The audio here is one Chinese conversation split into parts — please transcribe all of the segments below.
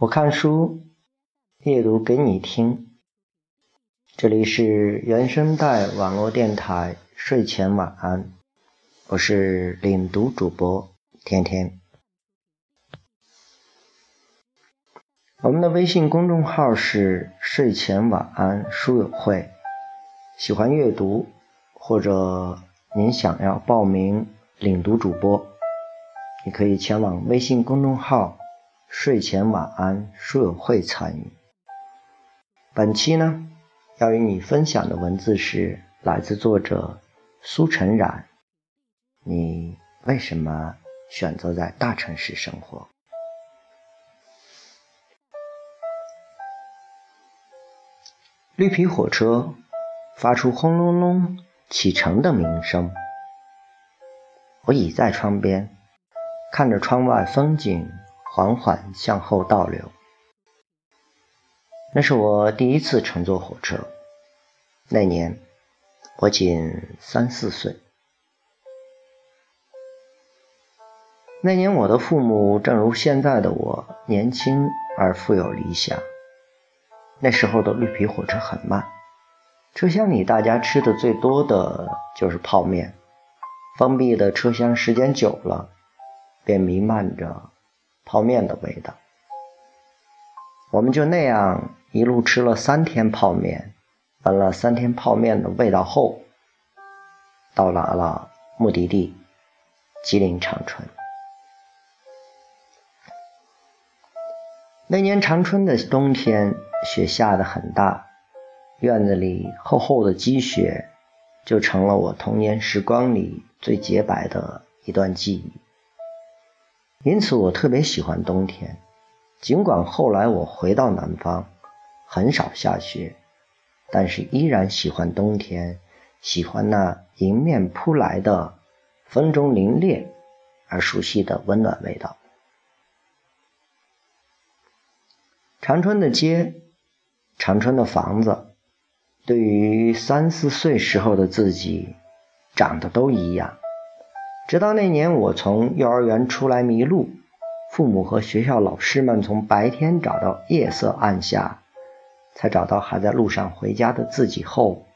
我看书，阅读给你听。这里是原声带网络电台睡前晚安，我是领读主播天天。我们的微信公众号是睡前晚安书友会。喜欢阅读，或者您想要报名领读主播，你可以前往微信公众号。睡前晚安书友会参与。本期呢，要与你分享的文字是来自作者苏晨冉。你为什么选择在大城市生活？绿皮火车发出轰隆隆启程的鸣声。我倚在窗边，看着窗外风景。缓缓向后倒流。那是我第一次乘坐火车。那年我仅三四岁。那年我的父母正如现在的我，年轻而富有理想。那时候的绿皮火车很慢，车厢里大家吃的最多的就是泡面。封闭的车厢时间久了，便弥漫着。泡面的味道，我们就那样一路吃了三天泡面，闻了三天泡面的味道后，到达了目的地吉林长春。那年长春的冬天，雪下得很大，院子里厚厚的积雪，就成了我童年时光里最洁白的一段记忆。因此，我特别喜欢冬天。尽管后来我回到南方，很少下雪，但是依然喜欢冬天，喜欢那迎面扑来的风中凛冽而熟悉的温暖味道。长春的街，长春的房子，对于三四岁时候的自己，长得都一样。直到那年，我从幼儿园出来迷路，父母和学校老师们从白天找到夜色暗下，才找到还在路上回家的自己后，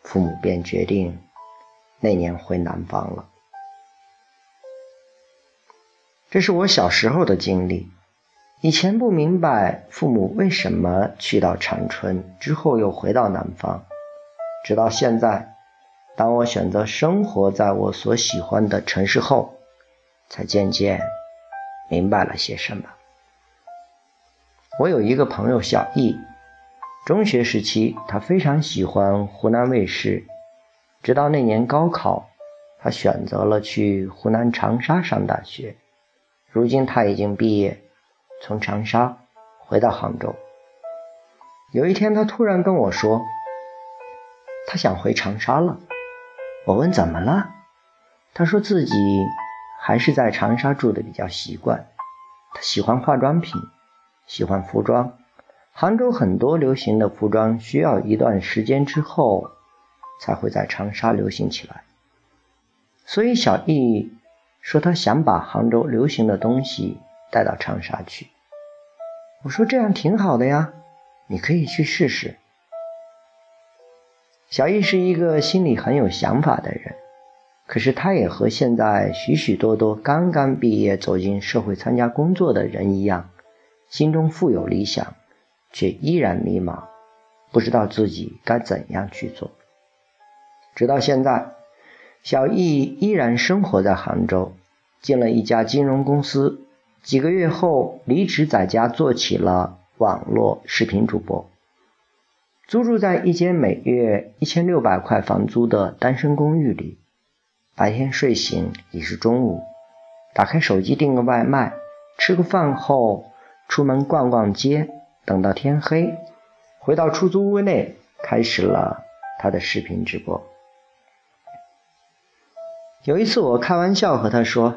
父母便决定那年回南方了。这是我小时候的经历，以前不明白父母为什么去到长春之后又回到南方，直到现在。当我选择生活在我所喜欢的城市后，才渐渐明白了些什么。我有一个朋友小易，中学时期他非常喜欢湖南卫视，直到那年高考，他选择了去湖南长沙上大学。如今他已经毕业，从长沙回到杭州。有一天，他突然跟我说，他想回长沙了。我问怎么了，他说自己还是在长沙住的比较习惯。他喜欢化妆品，喜欢服装。杭州很多流行的服装需要一段时间之后才会在长沙流行起来。所以小易说他想把杭州流行的东西带到长沙去。我说这样挺好的呀，你可以去试试。小易是一个心里很有想法的人，可是他也和现在许许多多刚刚毕业走进社会参加工作的人一样，心中富有理想，却依然迷茫，不知道自己该怎样去做。直到现在，小易依然生活在杭州，进了一家金融公司，几个月后离职，在家做起了网络视频主播。租住在一间每月一千六百块房租的单身公寓里，白天睡醒已是中午，打开手机订个外卖，吃个饭后出门逛逛街，等到天黑，回到出租屋内，开始了他的视频直播。有一次我开玩笑和他说：“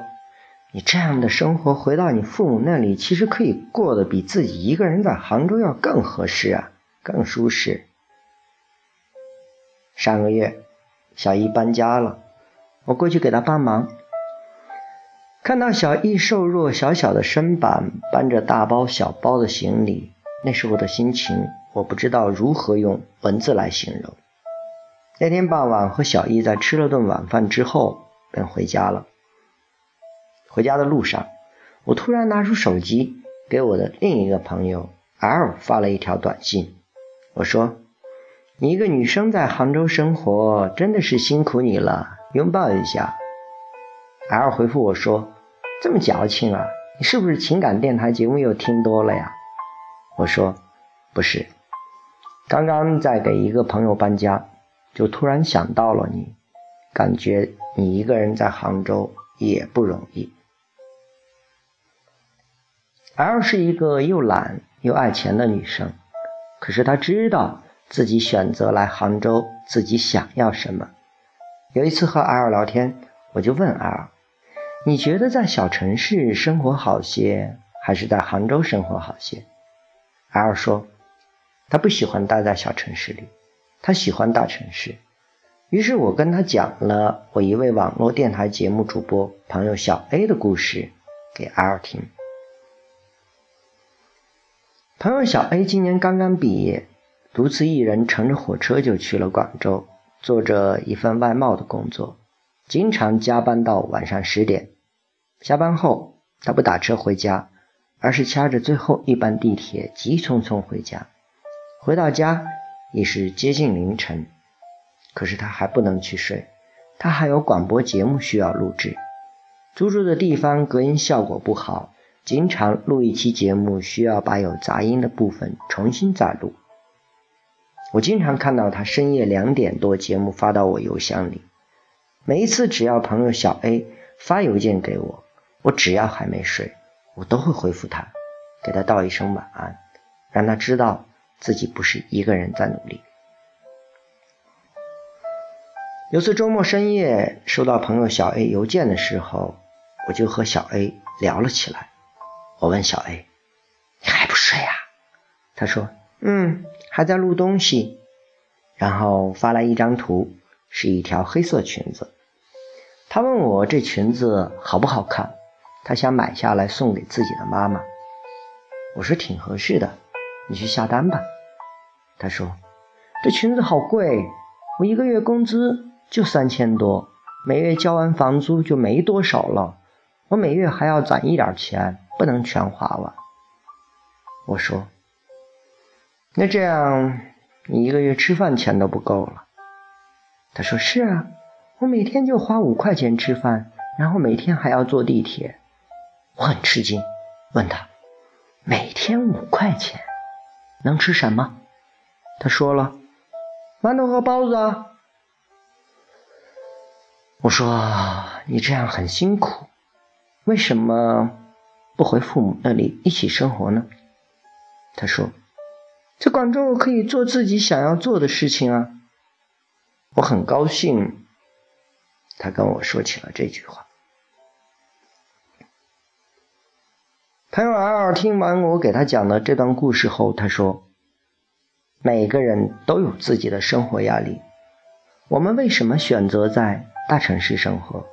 你这样的生活回到你父母那里，其实可以过得比自己一个人在杭州要更合适啊。”更舒适。上个月，小姨搬家了，我过去给她帮忙。看到小易瘦弱小小的身板，搬着大包小包的行李，那时候的心情，我不知道如何用文字来形容。那天傍晚，和小易在吃了顿晚饭之后，便回家了。回家的路上，我突然拿出手机，给我的另一个朋友 L 发了一条短信。我说：“你一个女生在杭州生活，真的是辛苦你了，拥抱一下。”L 回复我说：“这么矫情啊，你是不是情感电台节目又听多了呀？”我说：“不是，刚刚在给一个朋友搬家。”就突然想到了你，感觉你一个人在杭州也不容易。L 是一个又懒又爱钱的女生，可是他知道自己选择来杭州，自己想要什么。有一次和 L 聊天，我就问 L：“ 你觉得在小城市生活好些，还是在杭州生活好些？”L 说：“他不喜欢待在小城市里。”他喜欢大城市，于是我跟他讲了我一位网络电台节目主播朋友小 A 的故事给 L 听。朋友小 A 今年刚刚毕业，独自一人乘着火车就去了广州，做着一份外贸的工作，经常加班到晚上十点。下班后，他不打车回家，而是掐着最后一班地铁急匆匆回家。回到家。已是接近凌晨，可是他还不能去睡，他还有广播节目需要录制。租住的地方隔音效果不好，经常录一期节目需要把有杂音的部分重新再录。我经常看到他深夜两点多节目发到我邮箱里，每一次只要朋友小 A 发邮件给我，我只要还没睡，我都会回复他，给他道一声晚安，让他知道。自己不是一个人在努力。有次周末深夜收到朋友小 A 邮件的时候，我就和小 A 聊了起来。我问小 A：“ 你还不睡啊？”他说：“嗯，还在录东西。”然后发来一张图，是一条黑色裙子。他问我这裙子好不好看，他想买下来送给自己的妈妈。我说挺合适的。你去下单吧，他说：“这裙子好贵，我一个月工资就三千多，每月交完房租就没多少了，我每月还要攒一点钱，不能全花完。”我说：“那这样你一个月吃饭钱都不够了。”他说：“是啊，我每天就花五块钱吃饭，然后每天还要坐地铁。”我很吃惊，问他：“每天五块钱？”能吃什么？他说了，馒头和包子啊。我说你这样很辛苦，为什么不回父母那里一起生活呢？他说，在广州我可以做自己想要做的事情啊。我很高兴，他跟我说起了这句话。朋友 L 听完我给他讲的这段故事后，他说：“每个人都有自己的生活压力。我们为什么选择在大城市生活？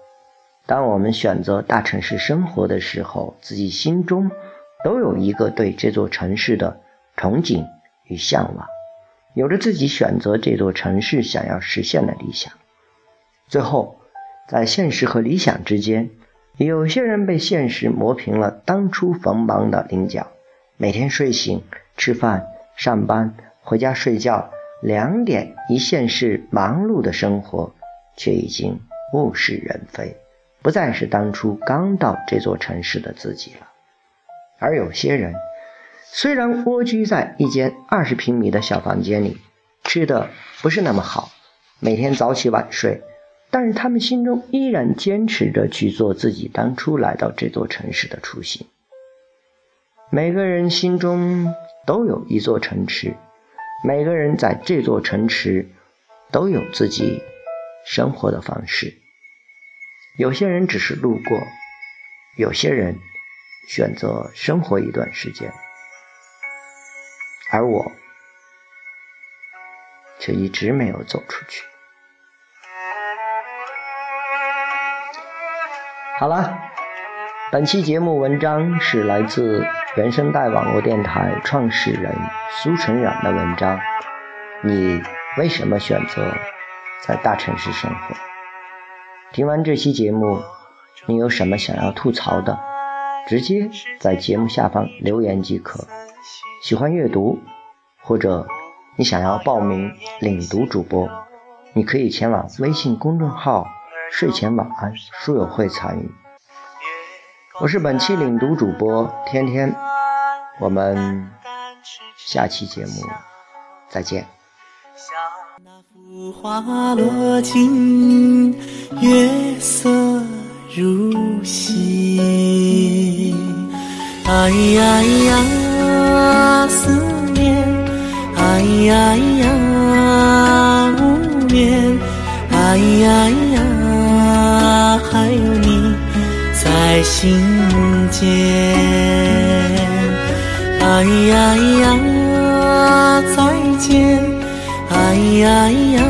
当我们选择大城市生活的时候，自己心中都有一个对这座城市的憧憬与向往，有着自己选择这座城市想要实现的理想。最后，在现实和理想之间。”有些人被现实磨平了当初锋芒的棱角，每天睡醒、吃饭、上班、回家睡觉，两点一线是忙碌的生活，却已经物是人非，不再是当初刚到这座城市的自己了。而有些人，虽然蜗居在一间二十平米的小房间里，吃的不是那么好，每天早起晚睡。但是他们心中依然坚持着去做自己当初来到这座城市的初心。每个人心中都有一座城池，每个人在这座城池都有自己生活的方式。有些人只是路过，有些人选择生活一段时间，而我却一直没有走出去。好了，本期节目文章是来自原声带网络电台创始人苏成远的文章。你为什么选择在大城市生活？听完这期节目，你有什么想要吐槽的？直接在节目下方留言即可。喜欢阅读，或者你想要报名领读主播，你可以前往微信公众号“睡前晚安书友会”参与。我是本期领读主播天天，我们下期节目再见。花落尽，月色如洗。哎呀呀，思念，哎呀呀，无眠，哎呀呀，还有你。在心间，哎呀呀，再见，哎呀呀，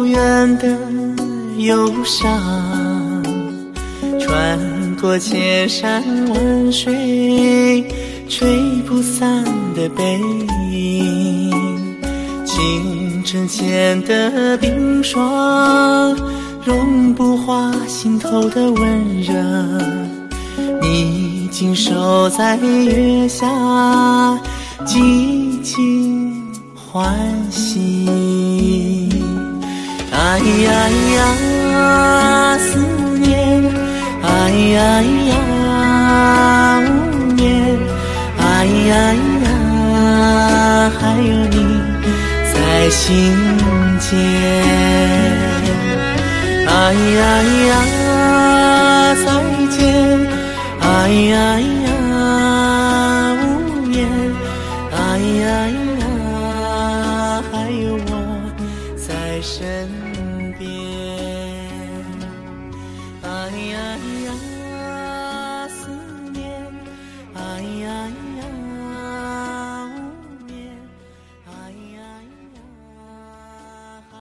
遥远的忧伤，穿过千山万水，吹不散的背影。清晨前的冰霜，融不化心头的温热。你静守在月下，静静欢喜。哎呀呀，思念，哎呀呀，无眠，哎呀呀，还有你在心间。哎呀呀，